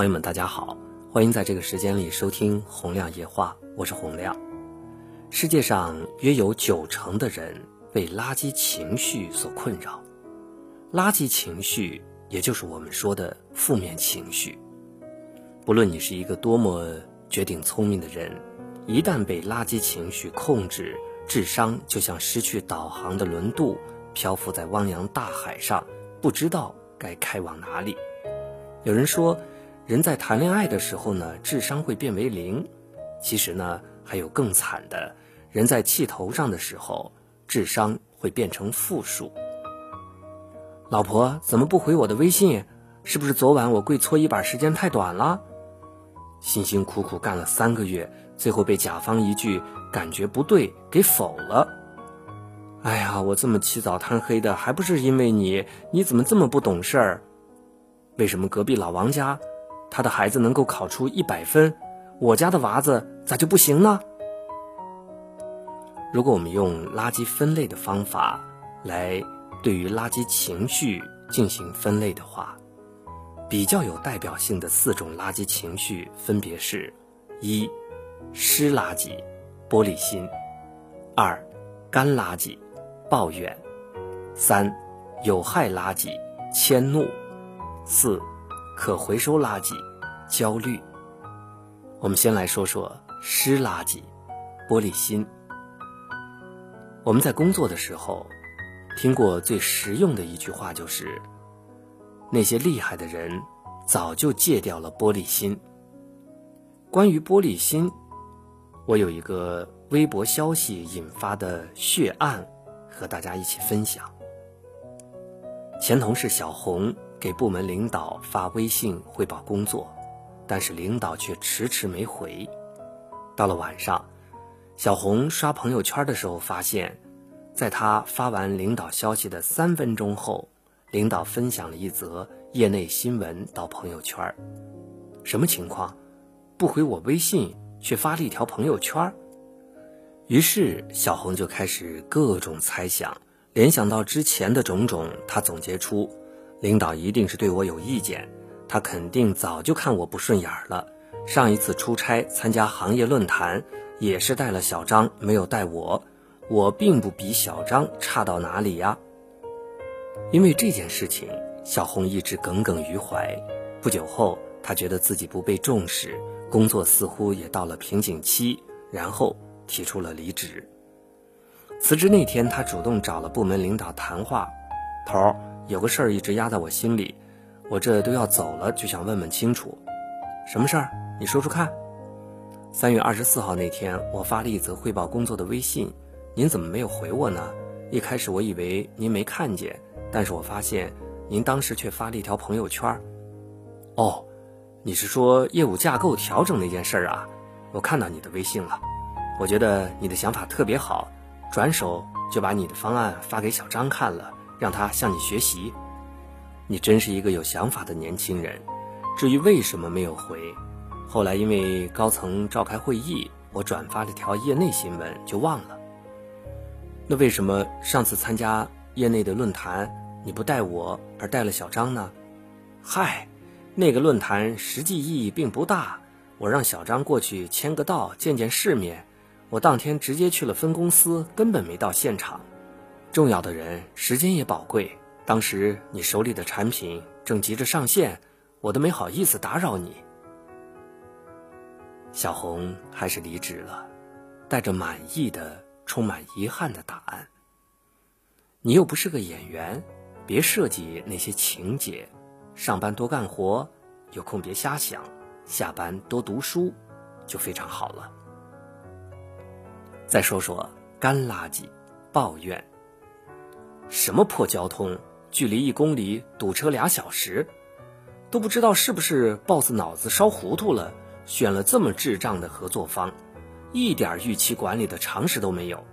朋友们，大家好，欢迎在这个时间里收听《洪亮夜话》，我是洪亮。世界上约有九成的人被垃圾情绪所困扰，垃圾情绪也就是我们说的负面情绪。不论你是一个多么绝顶聪明的人，一旦被垃圾情绪控制，智商就像失去导航的轮渡，漂浮在汪洋大海上，不知道该开往哪里。有人说。人在谈恋爱的时候呢，智商会变为零。其实呢，还有更惨的，人在气头上的时候，智商会变成负数。老婆怎么不回我的微信？是不是昨晚我跪搓衣板时间太短了？辛辛苦苦干了三个月，最后被甲方一句“感觉不对”给否了。哎呀，我这么起早贪黑的，还不是因为你？你怎么这么不懂事儿？为什么隔壁老王家？他的孩子能够考出一百分，我家的娃子咋就不行呢？如果我们用垃圾分类的方法来对于垃圾情绪进行分类的话，比较有代表性的四种垃圾情绪分别是：一、湿垃圾，玻璃心；二、干垃圾，抱怨；三、有害垃圾，迁怒；四。可回收垃圾，焦虑。我们先来说说湿垃圾，玻璃心。我们在工作的时候，听过最实用的一句话就是：那些厉害的人早就戒掉了玻璃心。关于玻璃心，我有一个微博消息引发的血案，和大家一起分享。前同事小红。给部门领导发微信汇报工作，但是领导却迟迟没回。到了晚上，小红刷朋友圈的时候，发现，在她发完领导消息的三分钟后，领导分享了一则业内新闻到朋友圈。什么情况？不回我微信，却发了一条朋友圈。于是小红就开始各种猜想，联想到之前的种种，她总结出。领导一定是对我有意见，他肯定早就看我不顺眼了。上一次出差参加行业论坛，也是带了小张，没有带我。我并不比小张差到哪里呀。因为这件事情，小红一直耿耿于怀。不久后，他觉得自己不被重视，工作似乎也到了瓶颈期，然后提出了离职。辞职那天，他主动找了部门领导谈话，头儿。有个事儿一直压在我心里，我这都要走了，就想问问清楚，什么事儿？你说说看。三月二十四号那天，我发了一则汇报工作的微信，您怎么没有回我呢？一开始我以为您没看见，但是我发现您当时却发了一条朋友圈。哦，你是说业务架构调整那件事儿啊？我看到你的微信了，我觉得你的想法特别好，转手就把你的方案发给小张看了。让他向你学习，你真是一个有想法的年轻人。至于为什么没有回，后来因为高层召开会议，我转发了条业内新闻就忘了。那为什么上次参加业内的论坛你不带我而带了小张呢？嗨，那个论坛实际意义并不大，我让小张过去签个到见见世面，我当天直接去了分公司，根本没到现场。重要的人时间也宝贵，当时你手里的产品正急着上线，我都没好意思打扰你。小红还是离职了，带着满意的、充满遗憾的答案。你又不是个演员，别设计那些情节。上班多干活，有空别瞎想，下班多读书，就非常好了。再说说干垃圾，抱怨。什么破交通，距离一公里堵车俩小时，都不知道是不是 boss 脑子烧糊涂了，选了这么智障的合作方，一点预期管理的常识都没有。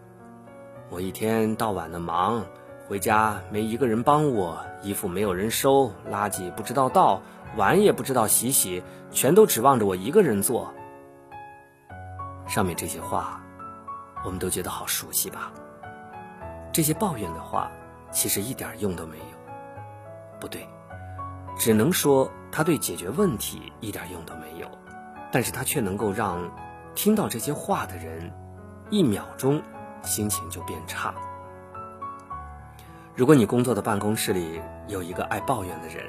我一天到晚的忙，回家没一个人帮我，衣服没有人收，垃圾不知道倒，碗也不知道洗洗，全都指望着我一个人做。上面这些话，我们都觉得好熟悉吧？这些抱怨的话。其实一点用都没有。不对，只能说他对解决问题一点用都没有，但是他却能够让听到这些话的人一秒钟心情就变差。如果你工作的办公室里有一个爱抱怨的人，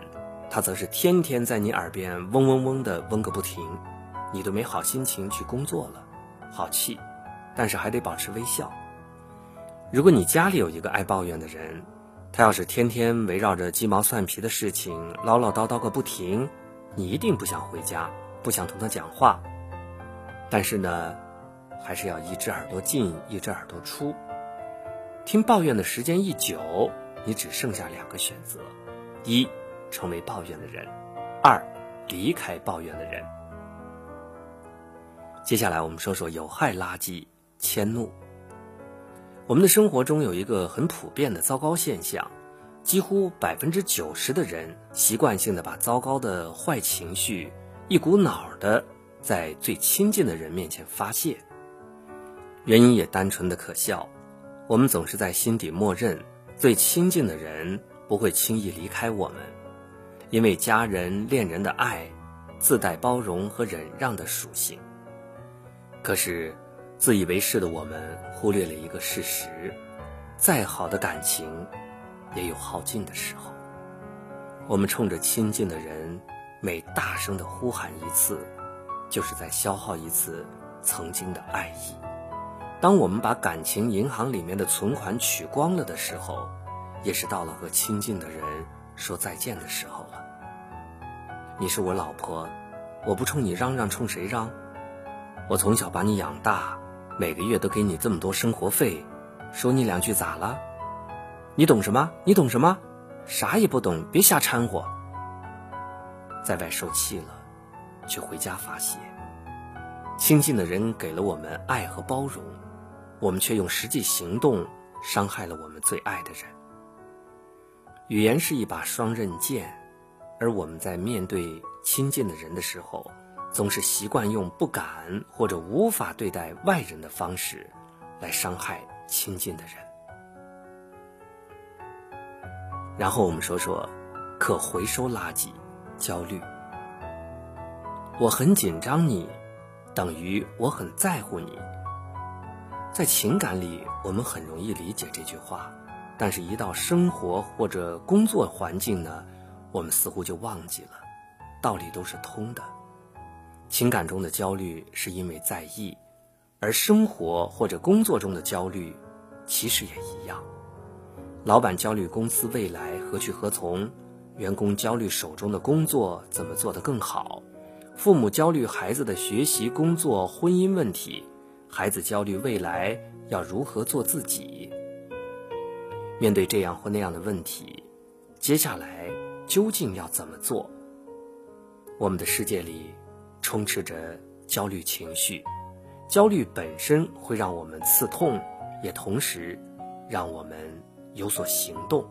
他则是天天在你耳边嗡嗡嗡的嗡个不停，你都没好心情去工作了，好气，但是还得保持微笑。如果你家里有一个爱抱怨的人，他要是天天围绕着鸡毛蒜皮的事情唠唠叨叨个不停，你一定不想回家，不想同他讲话。但是呢，还是要一只耳朵进，一只耳朵出。听抱怨的时间一久，你只剩下两个选择：一，成为抱怨的人；二，离开抱怨的人。接下来我们说说有害垃圾迁怒。我们的生活中有一个很普遍的糟糕现象，几乎百分之九十的人习惯性的把糟糕的坏情绪一股脑的在最亲近的人面前发泄。原因也单纯的可笑。我们总是在心底默认，最亲近的人不会轻易离开我们，因为家人、恋人的爱自带包容和忍让的属性。可是，自以为是的我们忽略了一个事实：再好的感情，也有耗尽的时候。我们冲着亲近的人每大声的呼喊一次，就是在消耗一次曾经的爱意。当我们把感情银行里面的存款取光了的时候，也是到了和亲近的人说再见的时候了。你是我老婆，我不冲你嚷嚷，冲谁嚷？我从小把你养大，每个月都给你这么多生活费，说你两句咋了？你懂什么？你懂什么？啥也不懂，别瞎掺和。在外受气了，却回家发泄。亲近的人给了我们爱和包容。我们却用实际行动伤害了我们最爱的人。语言是一把双刃剑，而我们在面对亲近的人的时候，总是习惯用不敢或者无法对待外人的方式，来伤害亲近的人。然后我们说说可回收垃圾焦虑。我很紧张，你等于我很在乎你。在情感里，我们很容易理解这句话，但是，一到生活或者工作环境呢，我们似乎就忘记了。道理都是通的，情感中的焦虑是因为在意，而生活或者工作中的焦虑，其实也一样。老板焦虑公司未来何去何从，员工焦虑手中的工作怎么做得更好，父母焦虑孩子的学习、工作、婚姻问题。孩子焦虑未来要如何做自己？面对这样或那样的问题，接下来究竟要怎么做？我们的世界里充斥着焦虑情绪，焦虑本身会让我们刺痛，也同时让我们有所行动。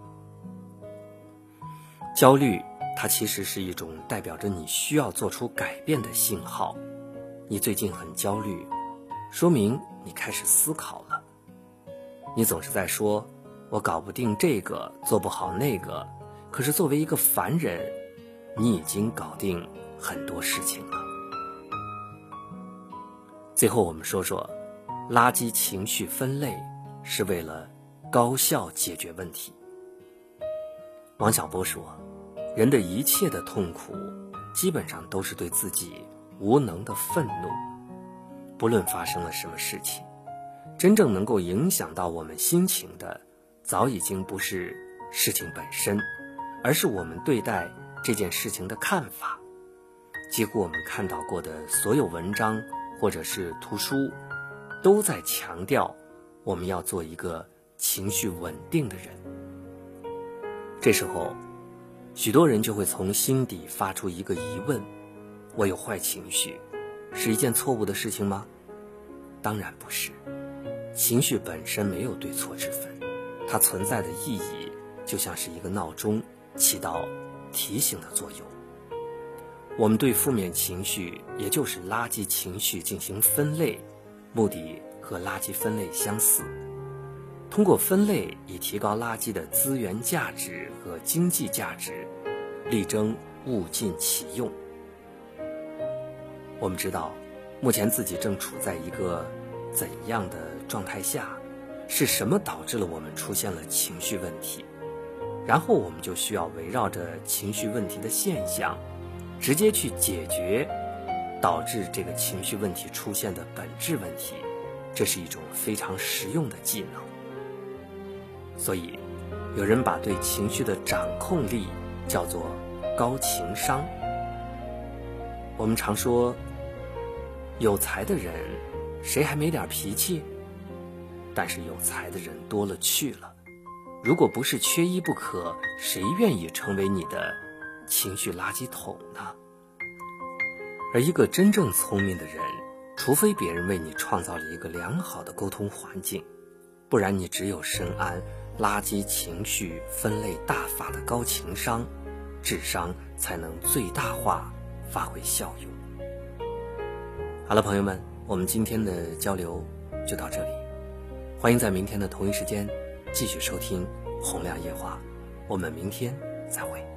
焦虑，它其实是一种代表着你需要做出改变的信号。你最近很焦虑。说明你开始思考了。你总是在说“我搞不定这个，做不好那个”，可是作为一个凡人，你已经搞定很多事情了。最后，我们说说，垃圾情绪分类是为了高效解决问题。王小波说：“人的一切的痛苦，基本上都是对自己无能的愤怒。”不论发生了什么事情，真正能够影响到我们心情的，早已经不是事情本身，而是我们对待这件事情的看法。几乎我们看到过的所有文章或者是图书，都在强调我们要做一个情绪稳定的人。这时候，许多人就会从心底发出一个疑问：我有坏情绪？是一件错误的事情吗？当然不是。情绪本身没有对错之分，它存在的意义就像是一个闹钟，起到提醒的作用。我们对负面情绪，也就是垃圾情绪进行分类，目的和垃圾分类相似。通过分类，以提高垃圾的资源价值和经济价值，力争物尽其用。我们知道，目前自己正处在一个怎样的状态下？是什么导致了我们出现了情绪问题？然后我们就需要围绕着情绪问题的现象，直接去解决导致这个情绪问题出现的本质问题。这是一种非常实用的技能。所以，有人把对情绪的掌控力叫做高情商。我们常说，有才的人，谁还没点脾气？但是有才的人多了去了，如果不是缺一不可，谁愿意成为你的情绪垃圾桶呢？而一个真正聪明的人，除非别人为你创造了一个良好的沟通环境，不然你只有深谙垃圾情绪分类大法的高情商，智商才能最大化发挥效用。好了，朋友们，我们今天的交流就到这里。欢迎在明天的同一时间继续收听《洪亮夜话》，我们明天再会。